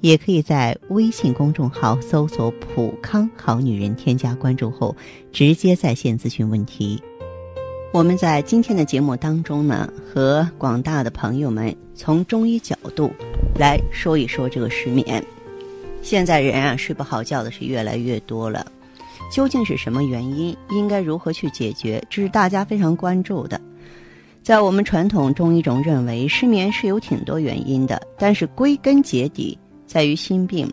也可以在微信公众号搜索“普康好女人”，添加关注后直接在线咨询问题。我们在今天的节目当中呢，和广大的朋友们从中医角度来说一说这个失眠。现在人啊睡不好觉的是越来越多了，究竟是什么原因？应该如何去解决？这是大家非常关注的。在我们传统中医中认为，失眠是有挺多原因的，但是归根结底。在于心病，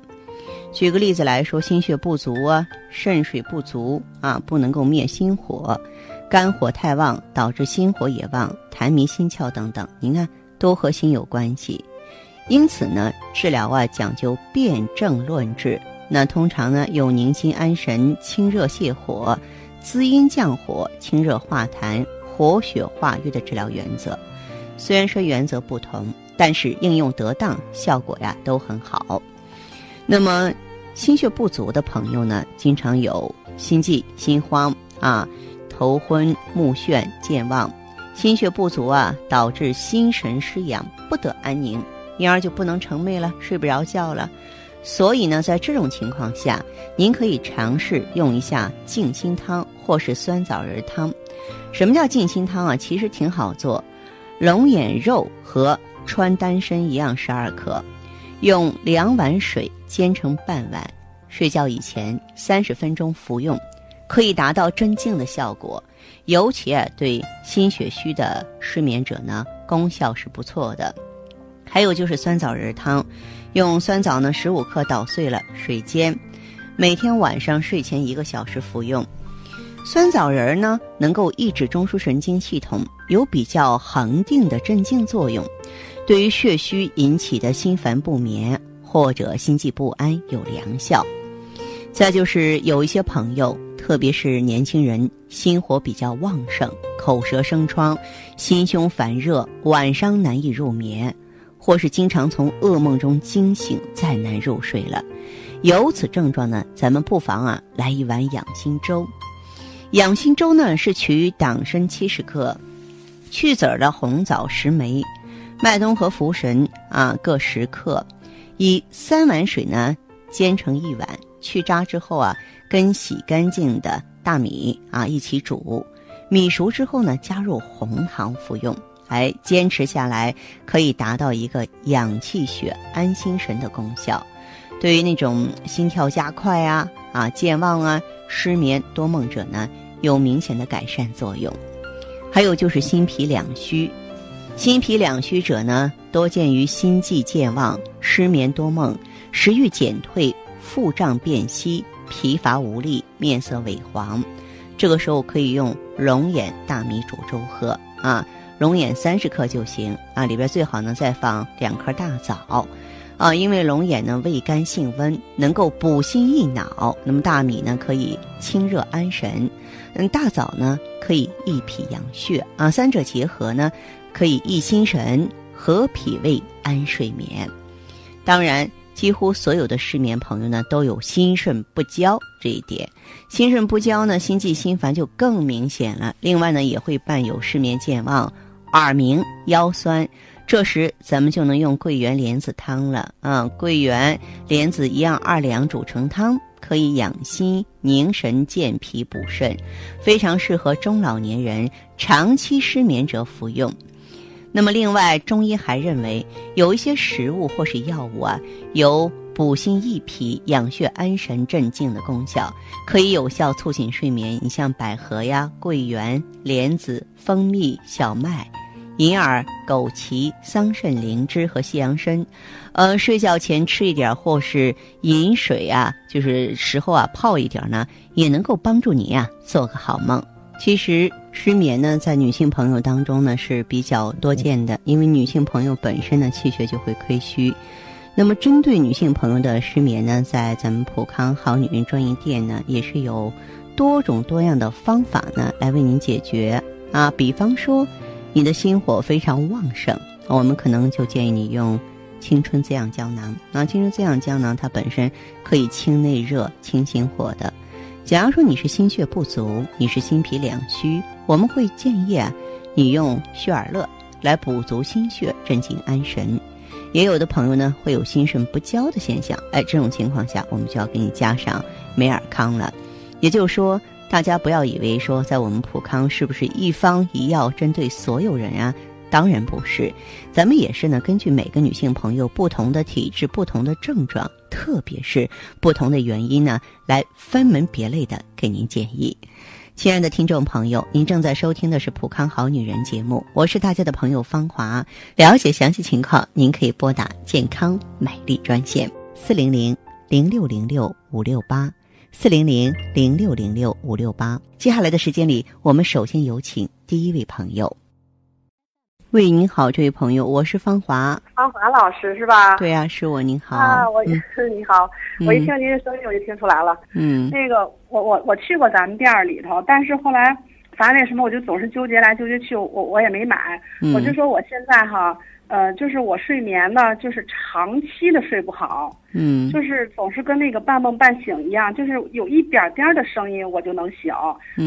举个例子来说，心血不足啊，肾水不足啊，不能够灭心火，肝火太旺导致心火也旺，痰迷心窍等等，您看都和心有关系。因此呢，治疗啊讲究辨证论治。那通常呢有宁心安神、清热泻火、滋阴降火、清热化痰、活血化瘀的治疗原则。虽然说原则不同。但是应用得当，效果呀都很好。那么心血不足的朋友呢，经常有心悸、心慌啊，头昏目眩、健忘。心血不足啊，导致心神失养，不得安宁，因而就不能成寐了，睡不着觉了。所以呢，在这种情况下，您可以尝试用一下静心汤或是酸枣仁汤。什么叫静心汤啊？其实挺好做，龙眼肉和。穿丹参一样十二克，用两碗水煎成半碗，睡觉以前三十分钟服用，可以达到镇静的效果。尤其啊，对心血虚的失眠者呢，功效是不错的。还有就是酸枣仁汤，用酸枣呢十五克捣碎了水煎，每天晚上睡前一个小时服用。酸枣仁呢，能够抑制中枢神经系统，有比较恒定的镇静作用。对于血虚引起的心烦不眠或者心悸不安有良效。再就是有一些朋友，特别是年轻人，心火比较旺盛，口舌生疮，心胸烦热，晚上难以入眠，或是经常从噩梦中惊醒，再难入睡了。有此症状呢，咱们不妨啊来一碗养心粥。养心粥呢是取党参七十克，去籽儿的红枣十枚。麦冬和茯神啊各十克，以三碗水呢煎成一碗，去渣之后啊，跟洗干净的大米啊一起煮，米熟之后呢加入红糖服用，哎，坚持下来可以达到一个养气血、安心神的功效。对于那种心跳加快啊、啊健忘啊、失眠多梦者呢，有明显的改善作用。还有就是心脾两虚。心脾两虚者呢，多见于心悸健忘、失眠多梦、食欲减退、腹胀便稀、疲乏无力、面色萎黄。这个时候可以用龙眼、大米煮粥喝啊，龙眼三十克就行啊，里边最好呢再放两颗大枣啊，因为龙眼呢味甘性温，能够补心益脑。那么大米呢可以清热安神，嗯，大枣呢可以益脾养血啊，三者结合呢。可以益心神、和脾胃、安睡眠。当然，几乎所有的失眠朋友呢，都有心肾不交这一点。心肾不交呢，心悸心烦就更明显了。另外呢，也会伴有失眠、健忘、耳鸣、腰酸。这时，咱们就能用桂圆莲子汤了。啊，桂圆、莲子一样二两煮成汤，可以养心、宁神、健脾、补肾，非常适合中老年人、长期失眠者服用。那么，另外，中医还认为有一些食物或是药物啊，有补心益脾、养血安神、镇静的功效，可以有效促进睡眠。你像百合呀、桂圆、莲子、蜂蜜、小麦、银耳、枸杞、桑葚、灵芝和西洋参，呃，睡觉前吃一点，或是饮水啊，就是时候啊泡一点呢，也能够帮助你呀做个好梦。其实。失眠呢，在女性朋友当中呢是比较多见的，因为女性朋友本身呢气血就会亏虚。那么，针对女性朋友的失眠呢，在咱们普康好女人专营店呢，也是有多种多样的方法呢来为您解决啊。比方说，你的心火非常旺盛，我们可能就建议你用青春滋养胶囊。那青春滋养胶囊它本身可以清内热、清心火的。假如说你是心血不足，你是心脾两虚，我们会建议啊，你用血尔乐来补足心血，镇静安神。也有的朋友呢会有心肾不交的现象，哎，这种情况下我们就要给你加上美尔康了。也就是说，大家不要以为说在我们普康是不是一方一药针对所有人啊？当然不是，咱们也是呢，根据每个女性朋友不同的体质、不同的症状，特别是不同的原因呢，来分门别类的给您建议。亲爱的听众朋友，您正在收听的是《普康好女人》节目，我是大家的朋友芳华。了解详细情况，您可以拨打健康美丽专线四零零零六零六五六八四零零零六零六五六八。接下来的时间里，我们首先有请第一位朋友。喂，您好，这位朋友，我是芳华。芳华老师是吧？对呀，是我。您好。啊，我是你好。我一听您的声音，我就听出来了。嗯。那个，我我我去过咱们店里头，但是后来，反正那什么，我就总是纠结来纠结去，我我也没买。嗯。我就说我现在哈，呃，就是我睡眠呢，就是长期的睡不好。嗯。就是总是跟那个半梦半醒一样，就是有一点点的声音我就能醒，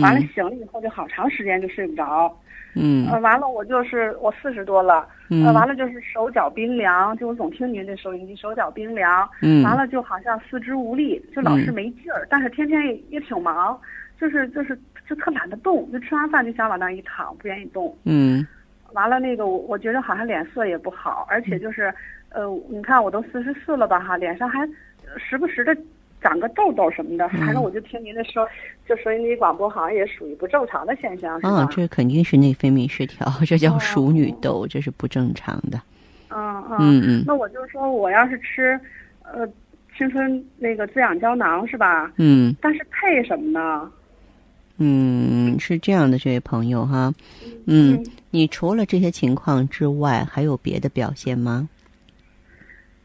完了醒了以后就好长时间就睡不着。嗯，呃，完了，我就是我四十多了，呃，完了就是手脚冰凉，就我总听您这收音机，手脚冰凉，嗯，完了就好像四肢无力，就老是没劲儿，但是天天也也挺忙，就是就是就特懒得动，就吃完饭就想往那一躺，不愿意动，嗯，完了那个我我觉得好像脸色也不好，而且就是，呃，你看我都四十四了吧哈，脸上还时不时的。长个痘痘什么的，反正我就听您的说，就收音机广播好像也属于不正常的现象，是吧？这肯定是内分泌失调，这叫熟女痘，这是不正常的。嗯嗯嗯。那我就说，我要是吃，呃，青春那个滋养胶囊是吧？嗯。但是配什么呢？嗯，是这样的，这位朋友哈，嗯，你除了这些情况之外，还有别的表现吗？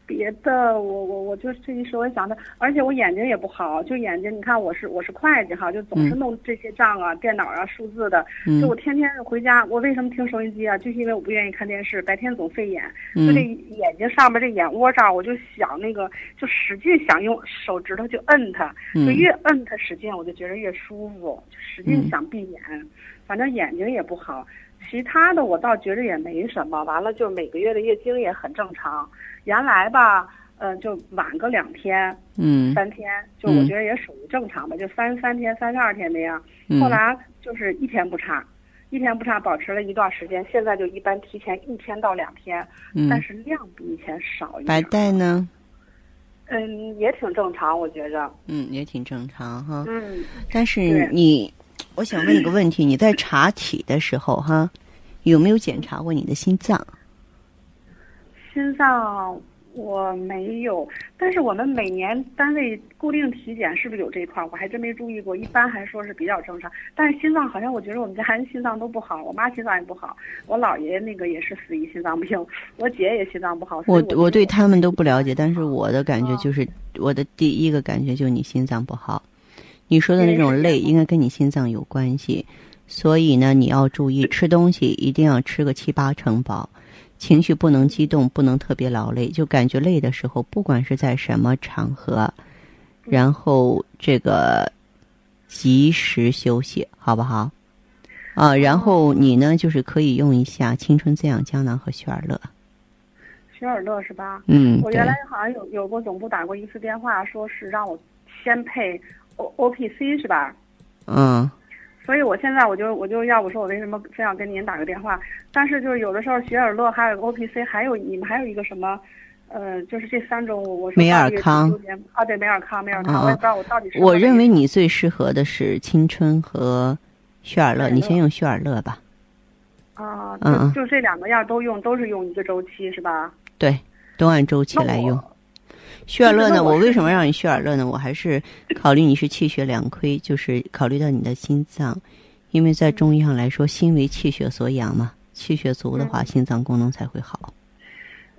别的，我我我就这一时我想的，而且我眼睛也不好，就眼睛，你看我是我是会计哈，就总是弄这些账啊，电脑啊，数字的，就我天天回家，我为什么听收音机啊？就是因为我不愿意看电视，白天总费眼，就这眼睛上面这眼窝这儿，我就想那个，就使劲想用手指头就摁它，就越摁它使劲，我就觉得越舒服，就使劲想闭眼，反正眼睛也不好。其他的我倒觉着也没什么，完了就每个月的月经也很正常，原来吧，嗯，就晚个两天，嗯，三天，就我觉得也属于正常吧，就三三天、三十二天那样。后来就是一天不差，一天不差，保持了一段时间，现在就一般提前一天到两天，但是量比以前少一点。白带呢？嗯，也挺正常，我觉着。嗯，也挺正常哈。嗯，但是你。我想问你个问题：你在查体的时候，哈，有没有检查过你的心脏？心脏我没有，但是我们每年单位固定体检是不是有这一块？我还真没注意过。一般还说是比较正常，但是心脏好像我觉得我们家人心脏都不好，我妈心脏也不好，我姥爷那个也是死于心脏病，我姐也心脏不好。我我对他们都不了解，但是我的感觉就是，我的第一个感觉就是你心脏不好。你说的那种累，应该跟你心脏有关系，所以呢，你要注意吃东西，一定要吃个七八成饱，情绪不能激动，不能特别劳累，就感觉累的时候，不管是在什么场合，然后这个及时休息，好不好？啊，然后你呢，就是可以用一下青春滋养胶囊和雪尔乐。雪尔乐是吧？嗯，我原来好像有有过总部打过一次电话，说是让我先配。O O P C 是吧？嗯，所以我现在我就我就要我说，我为什么非要跟您打个电话？但是就是有的时候雪尔乐还有 O P C，还有你们还有一个什么，呃，就是这三种我说美尔康啊，对，美尔康，美尔康，我也不知道我到底是。我认为你最适合的是青春和雪尔乐，你先用雪尔乐吧。啊，嗯就这两个药都用，都是用一个周期是吧？对，都按周期来用。血尔乐呢？我为什么让你血尔乐呢？我还是考虑你是气血两亏，就是考虑到你的心脏，因为在中医上来说，心为气血所养嘛，气血足的话，心脏功能才会好。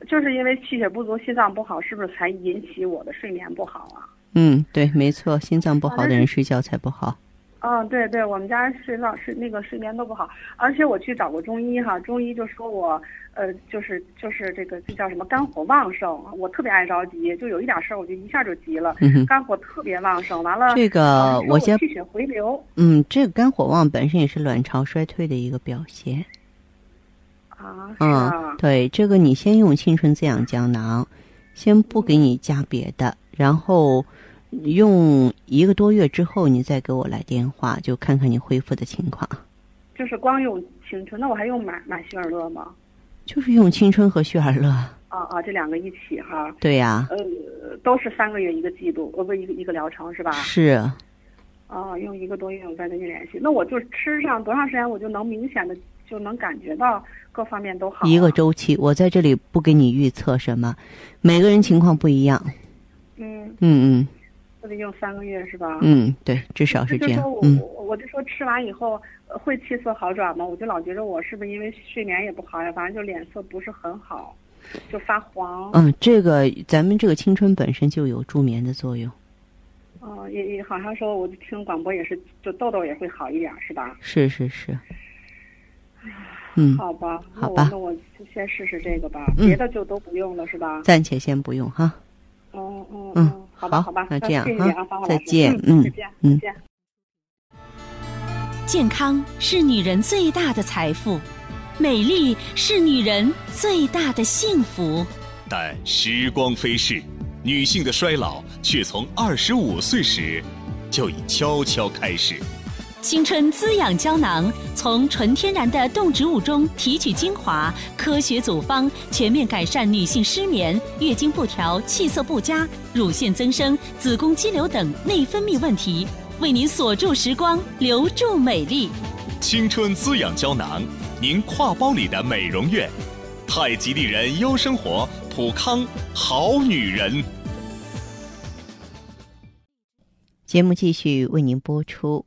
就是因为气血不足，心脏不好，是不是才引起我的睡眠不好啊？嗯，对，没错，心脏不好的人睡觉才不好。嗯，对对，我们家睡老是那个睡眠都不好，而且我去找过中医哈，中医就说我呃就是就是这个这叫什么肝火旺盛，我特别爱着急，就有一点事儿我就一下就急了，肝火特别旺盛。完了，这个我先气血回流。嗯，这个肝火旺本身也是卵巢衰退的一个表现。啊，嗯，对，这个你先用青春滋养胶囊，先不给你加别的，然后。用一个多月之后，你再给我来电话，就看看你恢复的情况。就是光用青春，那我还用买买旭尔乐吗？就是用青春和旭尔乐。啊啊，这两个一起哈。对呀。呃，都是三个月一个季度，呃，不一个一个疗程是吧？是。哦，用一个多月我再跟你联系。那我就吃上多长时间，我就能明显的就能感觉到各方面都好。一个周期，我在这里不给你预测什么，每个人情况不一样。嗯。嗯嗯。得用三个月是吧？嗯，对，至少是这样。嗯，我就说吃完以后会气色好转吗？我就老觉得我是不是因为睡眠也不好呀？反正就脸色不是很好，就发黄。嗯，这个咱们这个青春本身就有助眠的作用。哦，也也好像说，我就听广播也是，就痘痘也会好一点，是吧？是是是。嗯，好吧，好吧，那我就先试试这个吧，别的就都不用了，是吧？暂且先不用哈。嗯嗯嗯。好吧，好吧，那这样哈，再见，嗯，再见，嗯，再见。健康是女人最大的财富，美丽是女人最大的幸福。但时光飞逝，女性的衰老却从二十五岁时就已悄悄开始。青春滋养胶囊，从纯天然的动植物中提取精华，科学组方，全面改善女性失眠、月经不调、气色不佳、乳腺增生、子宫肌瘤等内分泌问题，为您锁住时光，留住美丽。青春滋养胶囊，您挎包里的美容院。太极丽人优生活，普康好女人。节目继续为您播出。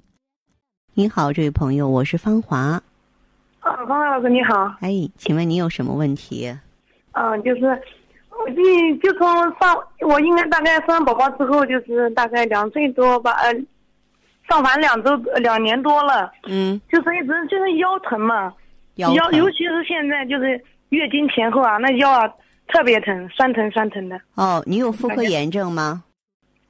你好，这位朋友，我是芳华。啊，芳华老师你好。哎，请问你有什么问题？嗯，就是我这就从上，我应该大概生完宝宝之后，就是大概两岁多吧，呃，上完两周两年多了。嗯。就是一直就是腰疼嘛，腰尤其是现在就是月经前后啊，那腰啊特别疼，酸疼酸疼的。哦，你有妇科炎症吗？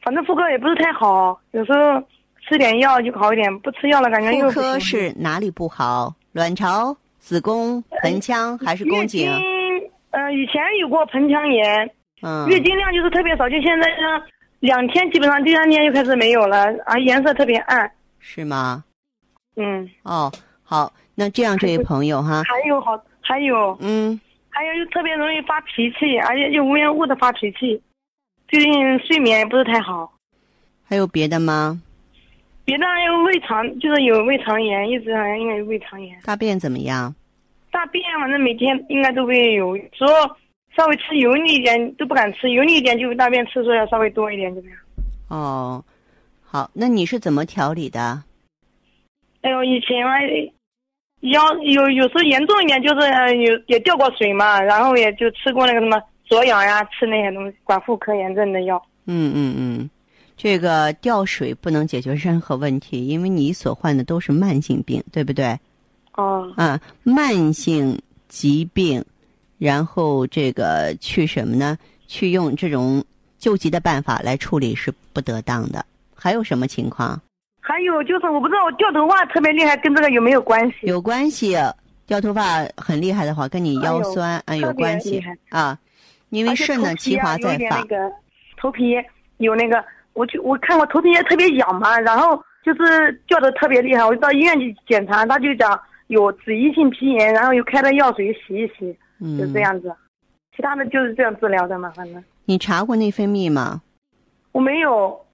反正妇科也不是太好，有时候。吃点药就好一点，不吃药了感觉又妇科是哪里不好？卵巢、子宫、盆腔还是宫颈？月经，呃，以前有过盆腔炎，嗯，月经量就是特别少，就现在呢，两天基本上第三天就开始没有了，啊，颜色特别暗。是吗？嗯。哦，好，那这样这位朋友哈，还有好，还有，嗯，还有就特别容易发脾气，而且就无缘无故的发脾气，最近睡眠也不是太好。还有别的吗？别的还有胃肠，就是有胃肠炎，一直好像应该有胃肠炎。大便怎么样？大便反正每天应该都会有，时候稍微吃油腻一点都不敢吃，油腻一点就大便次数要稍微多一点，怎么样？哦，好，那你是怎么调理的？哎呦，以前嘛，腰有有时候严重一点，就是有也掉过水嘛，然后也就吃过那个什么左氧呀，吃那些东西管妇科炎症的药。嗯嗯嗯。这个掉水不能解决任何问题，因为你所患的都是慢性病，对不对？哦。啊，慢性疾病，然后这个去什么呢？去用这种救急的办法来处理是不得当的。还有什么情况？还有就是，我不知道我掉头发特别厉害，跟这个有没有关系？有关系，掉头发很厉害的话，跟你腰酸啊有关系啊。因为肾呢，其华在发。头皮有那个。我就我看我头皮也特别痒嘛，然后就是叫的特别厉害，我就到医院去检查，他就讲有脂溢性皮炎，然后又开了药水洗一洗，就这样子。其他的就是这样治疗的嘛，反正。你查过内分泌吗？我没有。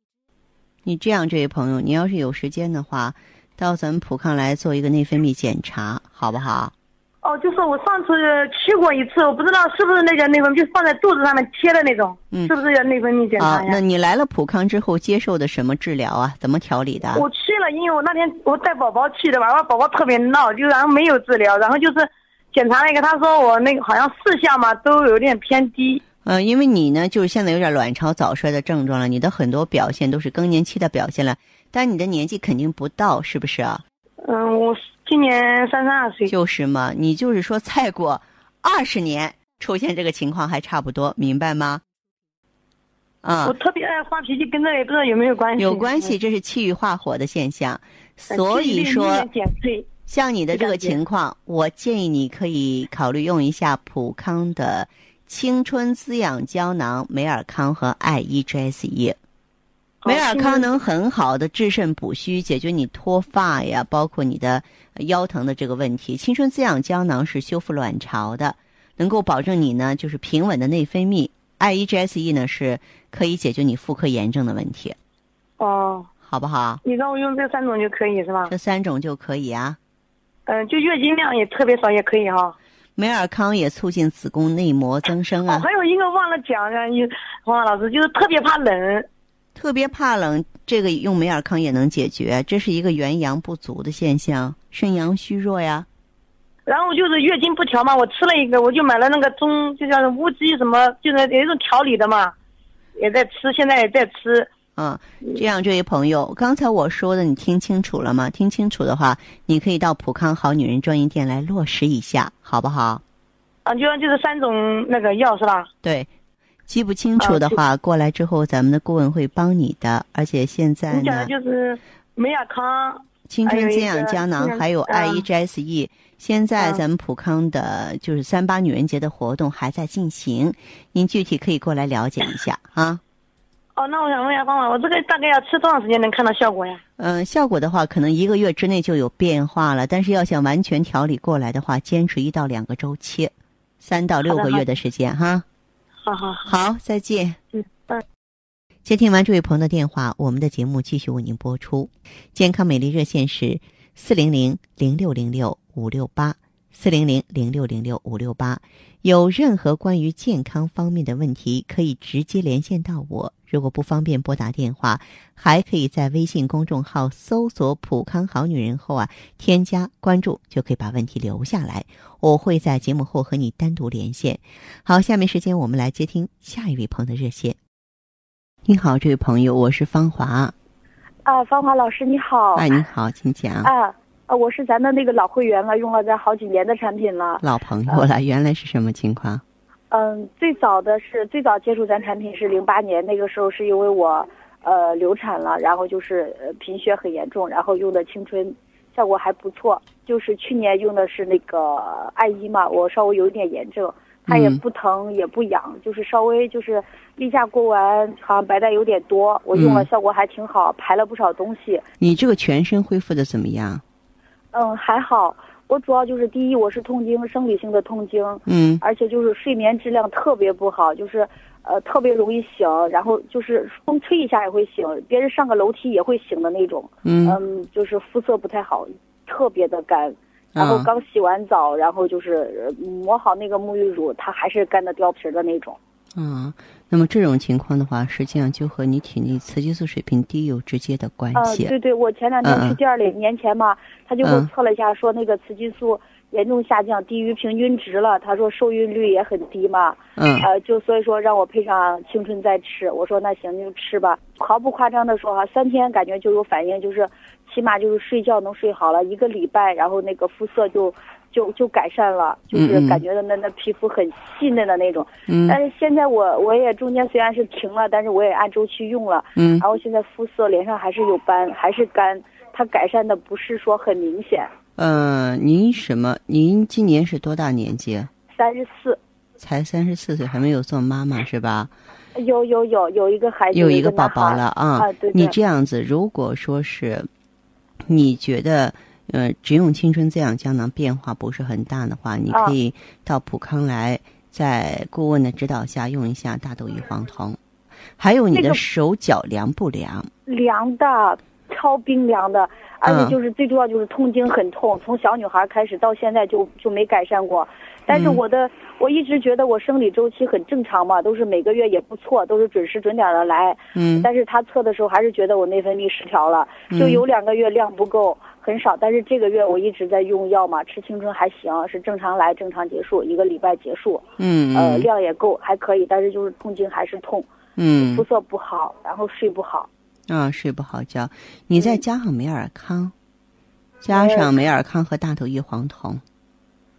你这样，这位朋友，你要是有时间的话，到咱们普康来做一个内分泌检查，好不好？哦，就是我上次去过一次，我不知道是不是那个内分泌，就放在肚子上面贴的那种，嗯是不是叫内分泌检查啊，那你来了普康之后接受的什么治疗啊？怎么调理的？我去了，因为我那天我带宝宝去的吧，我宝宝特别闹，就然后没有治疗，然后就是检查了一个，他说我那个好像四项嘛都有点偏低。嗯，因为你呢，就是现在有点卵巢早衰的症状了，你的很多表现都是更年期的表现了，但你的年纪肯定不到，是不是啊？嗯，我今年三十二岁。就是嘛，你就是说再过二十年出现这个情况还差不多，明白吗？啊我，特别爱发脾气，跟这也不知道有没有关系。有关系，这是气郁化火的现象，嗯。所以说。像你的这个情况，我建议你可以考虑用一下普康的青春滋养胶囊美尔康和 I E G S E。美尔康能很好的治肾补虚，解决你脱发呀，包括你的腰疼的这个问题。青春滋养胶囊是修复卵巢的，能够保证你呢就是平稳的内分泌。I E G S E 呢是可以解决你妇科炎症的问题，哦，好不好？你让我用这三种就可以是吧？这三种就可以啊。嗯、就月经量也特别少也可以哈。美尔康也促进子宫内膜增生哦，啊。还有一个忘了讲啊，你黄老师就是特别怕冷。特别怕冷，这个用美尔康也能解决，这是一个元阳不足的现象，肾阳虚弱呀。然后就是月经不调嘛，我吃了一个，我就买了那个中，就叫乌鸡什么，就是有一种调理的嘛，也在吃，现在也在吃。嗯，这样，这位朋友，刚才我说的你听清楚了吗？听清楚的话，你可以到普康好女人专营店来落实一下，好不好？啊，就就是三种那个药是吧？对，记不清楚的话，过来之后咱们的顾问会帮你的。而且现在呢，就是美雅康，青春滋养胶囊还有还有一个 I 嗯 E G S E，现在嗯咱们普康的就是三八女人节的活动还在进行，您具体可以过来了解一下啊。哦，那我想问一下方法，我这个大概要吃多长时间能看到效果呀？嗯，效果的话，可能一个月之内就有变化了。但是要想完全调理过来的话，坚持一到两个周期，三到六个月的时间哈。好好好，再见。嗯拜。接听完这位朋友的电话，我们的节目继续为您播出。健康美丽热线是四零零零六零六五六八四零零零六零六五六八。有任何关于健康方面的问题，可以直接连线到我。如果不方便拨打电话，还可以在微信公众号搜索“普康好女人”后啊，添加关注，就可以把问题留下来。我会在节目后和你单独连线。好，下面时间我们来接听下一位朋友的热线。你好，这位朋友，我是芳华。啊，芳华老师你好。哎，你好，请讲。啊啊，我是咱的那个老会员了，用了咱好几年的产品了。老朋友了，原来是什么情况？嗯，最早的是最早接触咱产品是零八年，那个时候是因为我呃流产了，然后就是呃贫血很严重，然后用的青春效果还不错。就是去年用的是那个艾依嘛，我稍微有一点炎症，它也嗯不疼也不痒，就是稍微就是例假过完好像白带有点多，我用了嗯效果还挺好，排了不少东西。你这个全身恢复的怎么样？嗯，还好。我主要就是第一，我是痛经，生理性的痛经，嗯而且就是睡眠质量特别不好，就是呃特别容易醒，然后就是风吹一下也会醒，别人上个楼梯也会醒的那种。嗯嗯，就是肤色不太好，特别的干。然后啊刚洗完澡，然后就是呃抹好那个沐浴乳，它还是干的掉皮儿的那种。啊，那么这种情况的话，实际上就和你体内雌激素水平低有直接的关呃，系。对对，我前两天嗯嗯去店里，年前嘛，他就给我嗯测了一下，说那个雌激素严重下降，低于平均值了。他说受孕率也很低嘛，嗯呃，就所以说让我配上青春再吃。我说那行就吃吧，毫不夸张的说哈，三天感觉就有反应，就是起码就是睡觉能睡好了，一个礼拜，然后那个肤色就就就改善了，就是嗯嗯感觉到那那皮肤很细嫩的那种。嗯但是现在我我也中间虽然是停了，但是我也按周期用了。嗯然后现在肤色脸上还是有斑，还是干，它改善的不是说很明显。呃，您什么？您今年是多大年纪？三十四，才三十四岁，还没有做妈妈是吧？有有有有一个孩子，有一个宝宝了啊！啊，对对。你这样子，如果说是你觉得呃只用青春滋养胶囊变化不是很大的话，你啊可以到普康来，在顾问的指导下用一下大豆异黄酮。还有你的手脚凉不凉？凉的，超冰凉的，而且就是最重要就是痛经很痛，从小女孩开始到现在就就没改善过。但是我的我一直觉得我生理周期很正常嘛，都是每个月也不错，都是准时准点的来。嗯。但是他测的时候还是觉得我内分泌失调了，就有两个月量不够，很少。但是这个月我一直在用药嘛，吃青春还行，是正常来正常结束，一个礼拜结束。嗯。呃，量也够，还可以，但是就是痛经还是痛。嗯。肤色不好，然后睡不好。啊，睡不好觉。你再加上美尔康，加上美尔康和大豆异黄酮。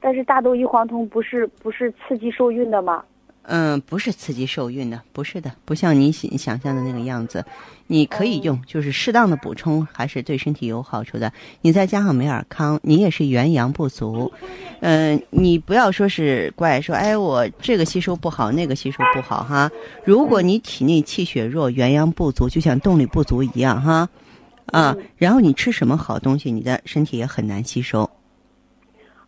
但是大豆异黄酮不是不是刺激受孕的吗？嗯，不是刺激受孕的，不是的，不像你想想象的那个样子。你可以用，就是适当的补充，还是对身体有好处的。你再加上美尔康，你也是元阳不足。嗯，你不要说是怪说，哎，我这个吸收不好，那个吸收不好哈。如果你体内气血弱，元阳不足，就像动力不足一样哈。啊，然后你吃什么好东西，你的身体也很难吸收。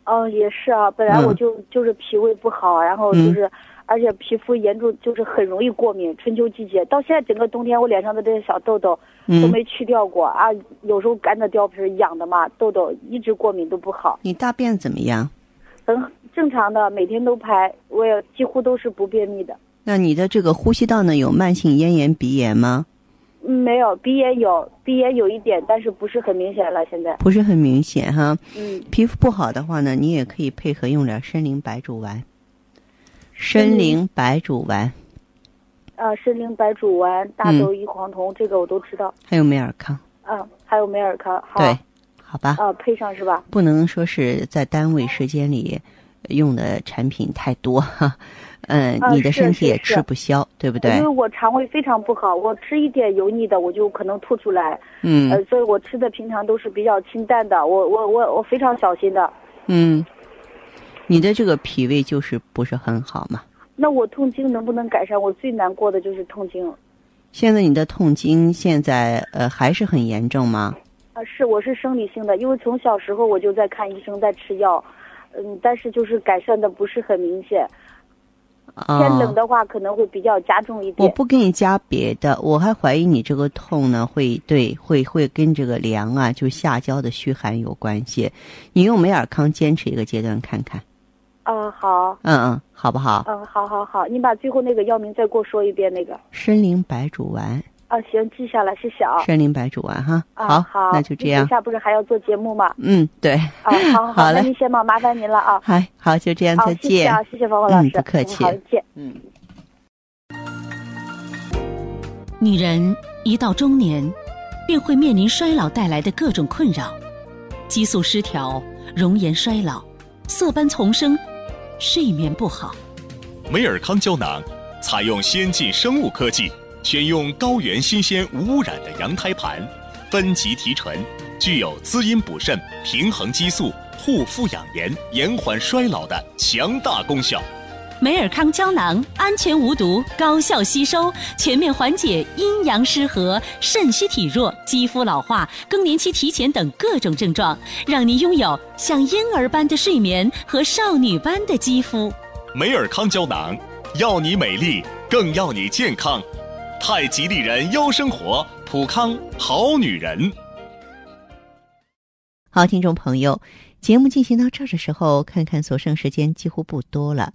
哦，也是啊，本来我就就是脾胃不好，然后就是，而且皮肤严重，就是很容易过敏。春秋季节到现在整个冬天，我脸上的这些小痘痘都没去掉过啊。有时候干的掉皮痒的嘛，痘痘一直过敏都不好。你大便怎么样？很正常的，每天都排，我也几乎都是不便秘的。那你的这个呼吸道呢？有慢性咽炎、鼻炎吗？嗯，没有鼻炎有鼻炎有一点，但是不是很明显了。现在不是很明显哈。嗯，皮肤不好的话呢，你也可以配合用点参苓白术丸。参苓白术丸。啊，参苓白术丸、大豆异黄酮，这个我都知道。还有美尔康。嗯，还有美尔康。对，好吧。啊，配上是吧？不能说是在单位时间里用的产品太多哈。嗯，你的身体也吃不消，对不对？因为我肠胃非常不好，我吃一点油腻的我就可能吐出来。嗯，呃，所以我吃的平常都是比较清淡的，我我我我非常小心的。嗯，你的这个脾胃就是不是很好嘛？那我痛经能不能改善？我最难过的就是痛经。现在你的痛经现在呃还是很严重吗？啊，是，我是生理性的，因为从小时候我就在看医生，在吃药，嗯，但是就是改善的不是很明显。天冷的话可能会比较加重一点。我不给你加别的，我还怀疑你这个痛呢，会对会会跟这个凉啊，就下焦的虚寒有关系。你用美尔康坚持一个阶段看看。嗯，好。嗯嗯，好不好？嗯，好好好，你把最后那个药名再给我说一遍，那个。参苓白术丸。啊，行，记下来，谢谢啊。参苓白术丸哈，好，好，那就这样。等下不是还要做节目吗？嗯，对。啊，好，好那您先忙，麻烦您了啊。嗨，好，就这样，再见。谢谢啊，谢谢芳芳老师，不客气。好，见。嗯。女人一到中年，便会面临衰老带来的各种困扰，激素失调、容颜衰老、色斑丛生、睡眠不好。美尔康胶囊采用先进生物科技。选用高原新鲜无污染的羊胎盘，分级提纯，具有滋阴补肾、平衡激素、护肤养颜、延缓衰老的强大功效。美尔康胶囊安全无毒，高效吸收，全面缓解阴阳失和、肾虚体弱、肌肤老化、更年期提前等各种症状，让您拥有像婴儿般的睡眠和少女般的肌肤。美尔康胶囊，要你美丽，更要你健康。太极丽人优生活，普康好女人。好，听众朋友，节目进行到这儿的时候，看看所剩时间几乎不多了。